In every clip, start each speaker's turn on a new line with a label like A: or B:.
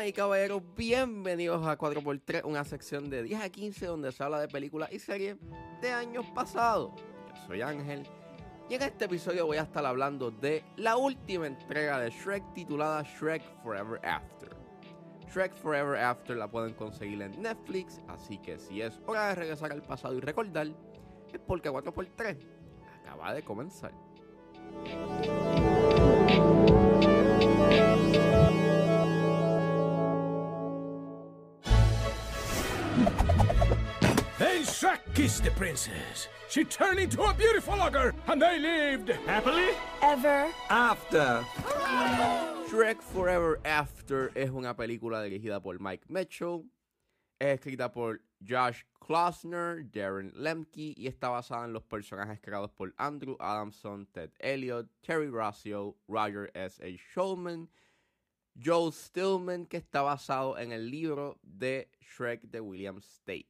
A: Damas y caballeros, bienvenidos a 4x3, una sección de 10 a 15 donde se habla de películas y series de años pasados. Yo soy Ángel y en este episodio voy a estar hablando de la última entrega de Shrek titulada Shrek Forever After. Shrek Forever After la pueden conseguir en Netflix, así que si es hora de regresar al pasado y recordar, es porque 4x3 acaba de comenzar.
B: Then Shrek kissed the princess. She turned into a beautiful ogre, and they lived happily
C: Ever.
B: after.
A: Shrek Forever After es una película dirigida por Mike Mitchell, es escrita por Josh Klausner, Darren Lemke y está basada en los personajes creados por Andrew Adamson, Ted Elliott, Terry Rossio, Roger S. A. Shulman, Joel Stillman, que está basado en el libro de Shrek de William Stake.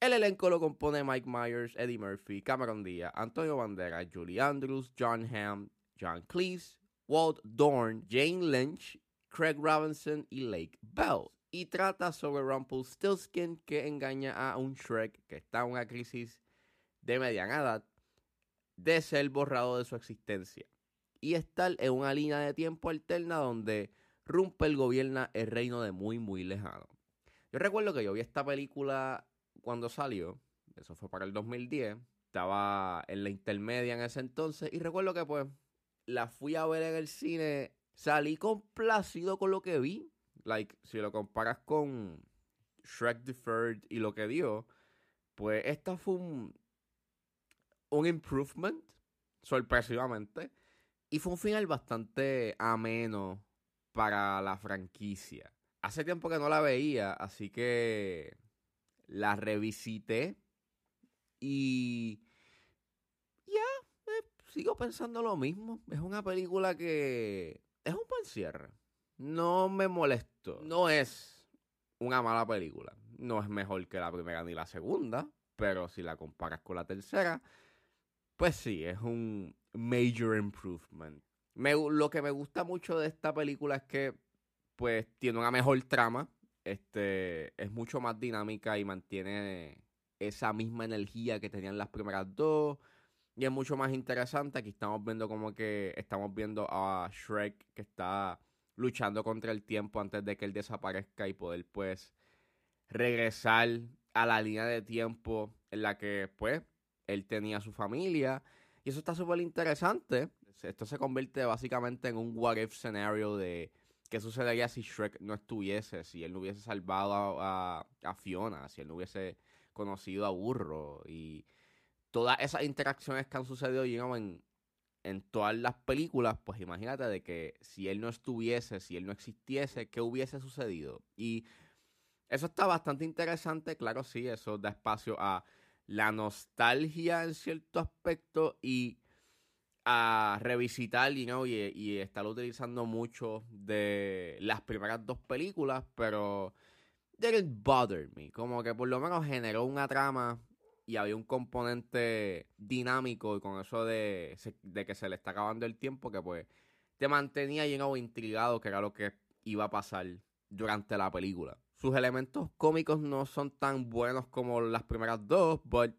A: El elenco lo compone Mike Myers, Eddie Murphy, Cameron Diaz, Antonio Banderas, Julie Andrews, John Hamm, John Cleese, Walt Dorn, Jane Lynch, Craig Robinson y Lake Bell. Y trata sobre Rumpelstiltskin que engaña a un Shrek que está en una crisis de mediana edad de ser borrado de su existencia y estar en una línea de tiempo alterna donde Rumpel gobierna el reino de muy muy lejano. Yo recuerdo que yo vi esta película cuando salió, eso fue para el 2010, estaba en la intermedia en ese entonces y recuerdo que pues la fui a ver en el cine, salí complacido con lo que vi, like si lo comparas con Shrek Deferred y lo que dio, pues esta fue un un improvement sorpresivamente y fue un final bastante ameno para la franquicia. Hace tiempo que no la veía, así que la revisité y ya eh, sigo pensando lo mismo. Es una película que es un buen cierre. No me molesto. No es una mala película. No es mejor que la primera ni la segunda, pero si la comparas con la tercera, pues sí, es un major improvement. Me, lo que me gusta mucho de esta película es que pues tiene una mejor trama, este es mucho más dinámica y mantiene esa misma energía que tenían las primeras dos y es mucho más interesante. Aquí estamos viendo como que estamos viendo a Shrek que está luchando contra el tiempo antes de que él desaparezca y poder pues regresar a la línea de tiempo en la que pues él tenía su familia y eso está súper interesante. Esto se convierte básicamente en un what if scenario de qué sucedería si Shrek no estuviese, si él no hubiese salvado a, a, Fiona, si él no hubiese conocido a Burro y todas esas interacciones que han sucedido know, en, en todas las películas, pues imagínate de que si él no estuviese, si él no existiese, ¿qué hubiese sucedido? Y eso está bastante interesante, claro, sí, eso da espacio a la nostalgia en cierto aspecto y a revisitar you know, y, y estar utilizando mucho de las primeras dos películas, pero didn't bother me. Como que por lo menos generó una trama y había un componente dinámico y con eso de, de que se le está acabando el tiempo que pues te mantenía you know, intrigado que era lo que iba a pasar durante la película. Sus elementos cómicos no son tan buenos como las primeras dos, but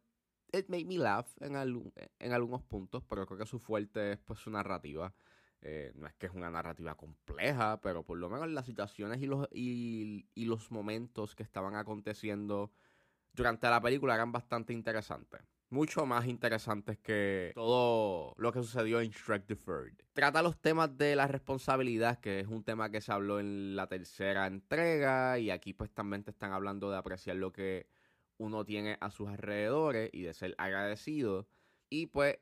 A: it made me laugh en, en algunos puntos, pero creo que su fuerte es pues su narrativa. Eh, no es que es una narrativa compleja, pero por lo menos las situaciones y los, y los momentos que estaban aconteciendo durante la película eran bastante interesantes. Mucho más interesantes que todo lo que sucedió en Shrek Deferred. Trata los temas de la responsabilidad, que es un tema que se habló en la tercera entrega, y aquí pues también te están hablando de apreciar lo que uno tiene a sus alrededores y de ser agradecido. Y pues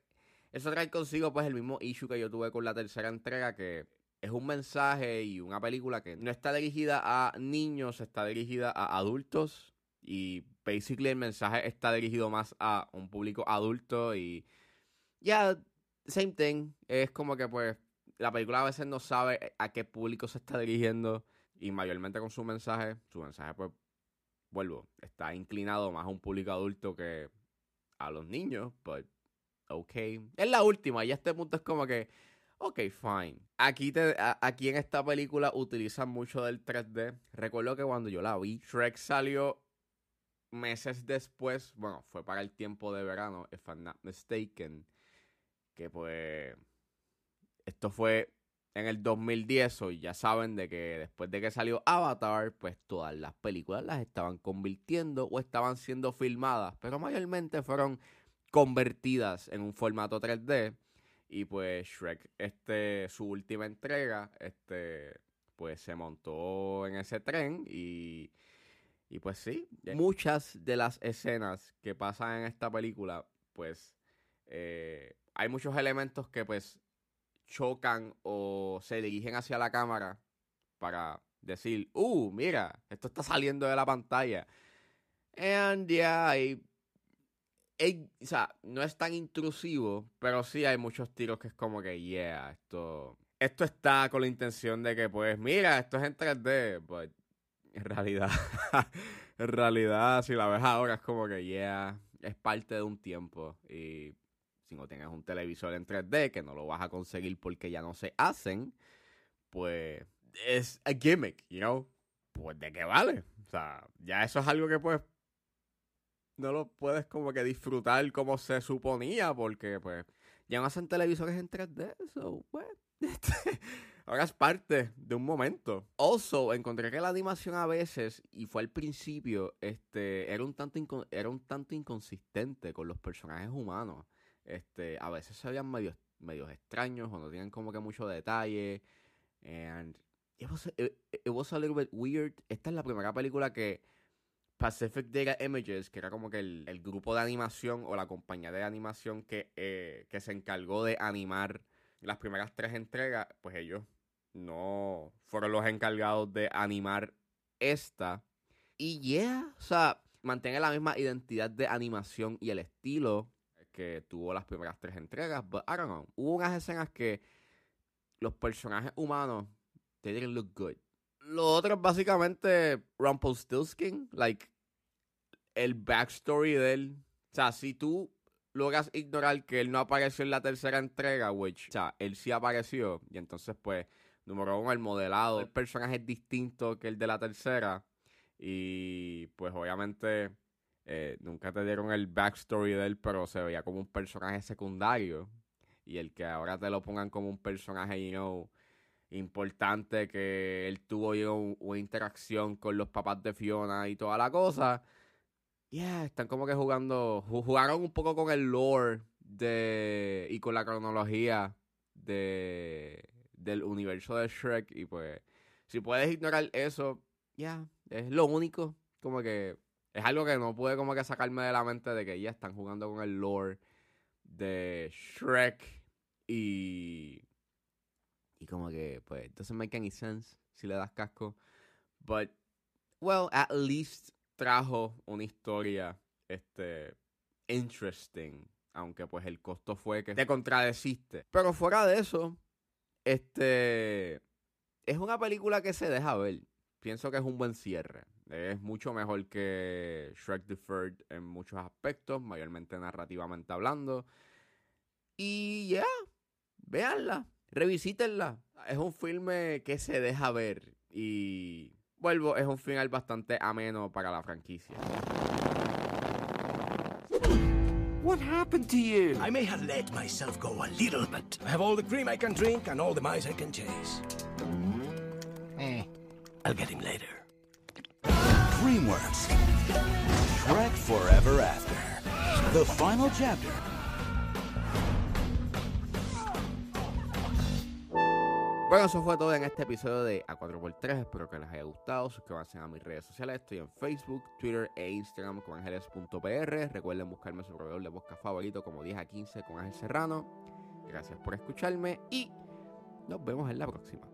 A: eso trae consigo pues el mismo issue que yo tuve con la tercera entrega, que es un mensaje y una película que no está dirigida a niños, está dirigida a adultos. Y basically el mensaje está dirigido más a un público adulto y ya, yeah, same thing. Es como que pues la película a veces no sabe a qué público se está dirigiendo y mayormente con su mensaje, su mensaje pues, vuelvo, está inclinado más a un público adulto que a los niños, but ok. Es la última y a este punto es como que, Ok, fine. Aquí, te, aquí en esta película utilizan mucho del 3D. Recuerdo que cuando yo la vi, Shrek salió meses después. Bueno, fue para el tiempo de verano, if I'm not mistaken. Que pues. Esto fue en el 2010. Y ya saben de que después de que salió Avatar, pues todas las películas las estaban convirtiendo o estaban siendo filmadas. Pero mayormente fueron convertidas en un formato 3D. Y pues Shrek, este, su última entrega, este, pues se montó en ese tren y, y pues sí, muchas de las escenas que pasan en esta película, pues eh, hay muchos elementos que pues chocan o se dirigen hacia la cámara para decir, uh, mira, esto está saliendo de la pantalla. And yeah, hay o sea, no es tan intrusivo, pero sí hay muchos tiros que es como que, yeah, esto, esto está con la intención de que, pues, mira, esto es en 3D, but en realidad, en realidad, si la ves ahora es como que, yeah, es parte de un tiempo y si no tienes un televisor en 3D que no lo vas a conseguir porque ya no se hacen, pues es a gimmick, you know, pues de qué vale. O sea, ya eso es algo que pues no lo puedes como que disfrutar como se suponía, porque pues ya no hacen televisores en 3D, so, pues, es parte de un momento. Also, encontré que la animación a veces, y fue al principio, este, era un tanto, era un tanto inconsistente con los personajes humanos. Este, a veces se veían medios, medios extraños o no tienen como que mucho detalle. And it was, a little bit weird. Esta es la primera película que Pacific Data Images, que era como que el, grupo de animación o la compañía de animación que, eh, que se encargó de animar las primeras tres entregas, pues ellos no fueron los encargados de animar esta. Y yeah, o sea, mantiene la misma identidad de animación y el estilo que tuvo las primeras tres entregas, but I don't know. Hubo unas escenas que los personajes humanos, they didn't look good. Lo otro es básicamente Rumpelstiltskin, like, el backstory de él. O sea, si tú logras ignorar que él no apareció en la tercera entrega, which, o sea, él sí apareció, y entonces, pues, número uno, el modelado del personaje es distinto que el de la tercera, y pues, obviamente, eh, nunca te dieron el backstory de él, pero se veía como un personaje secundario, y el que ahora te lo pongan como un personaje, you know, importante, que él tuvo una interacción con los papás de Fiona y toda la cosa. Yeah, están como que jugando, jugaron un poco con el lore de y con la cronología de del universo de Shrek y pues si puedes ignorar eso, ya, es lo único, como que es algo que no puede como que sacarme de la mente de que ya están jugando con el lore de Shrek y y como que pues doesn't make any sense si le das casco, but well, at least trajo una historia este interesting, aunque pues el costo fue que te contradeciste. Pero fuera de eso, este es una película que se deja ver. Pienso que es un buen cierre. Es mucho mejor que Shrek Deferred en muchos aspectos, mayormente narrativamente hablando. Y ya, véanla, revisítenla. Es un filme que se deja ver y vuelvo, es un final bastante ameno para la franquicia.
B: What happened to you? I may have let myself go a little bit. I have all the cream I can drink and all the mice I can chase. Eh. I'll get him later.
C: DreamWorks. Shrek Forever After. The final chapter
A: Bueno, eso fue todo en este episodio de A4x3. Espero que les haya gustado. Suscríbanse a mis redes sociales. Estoy en Facebook, Twitter e Instagram con ángeles.pr. Recuerden buscarme su proveedor de busca favorito como 10 a 15 con Ángel Serrano. Gracias por escucharme y nos vemos en la próxima.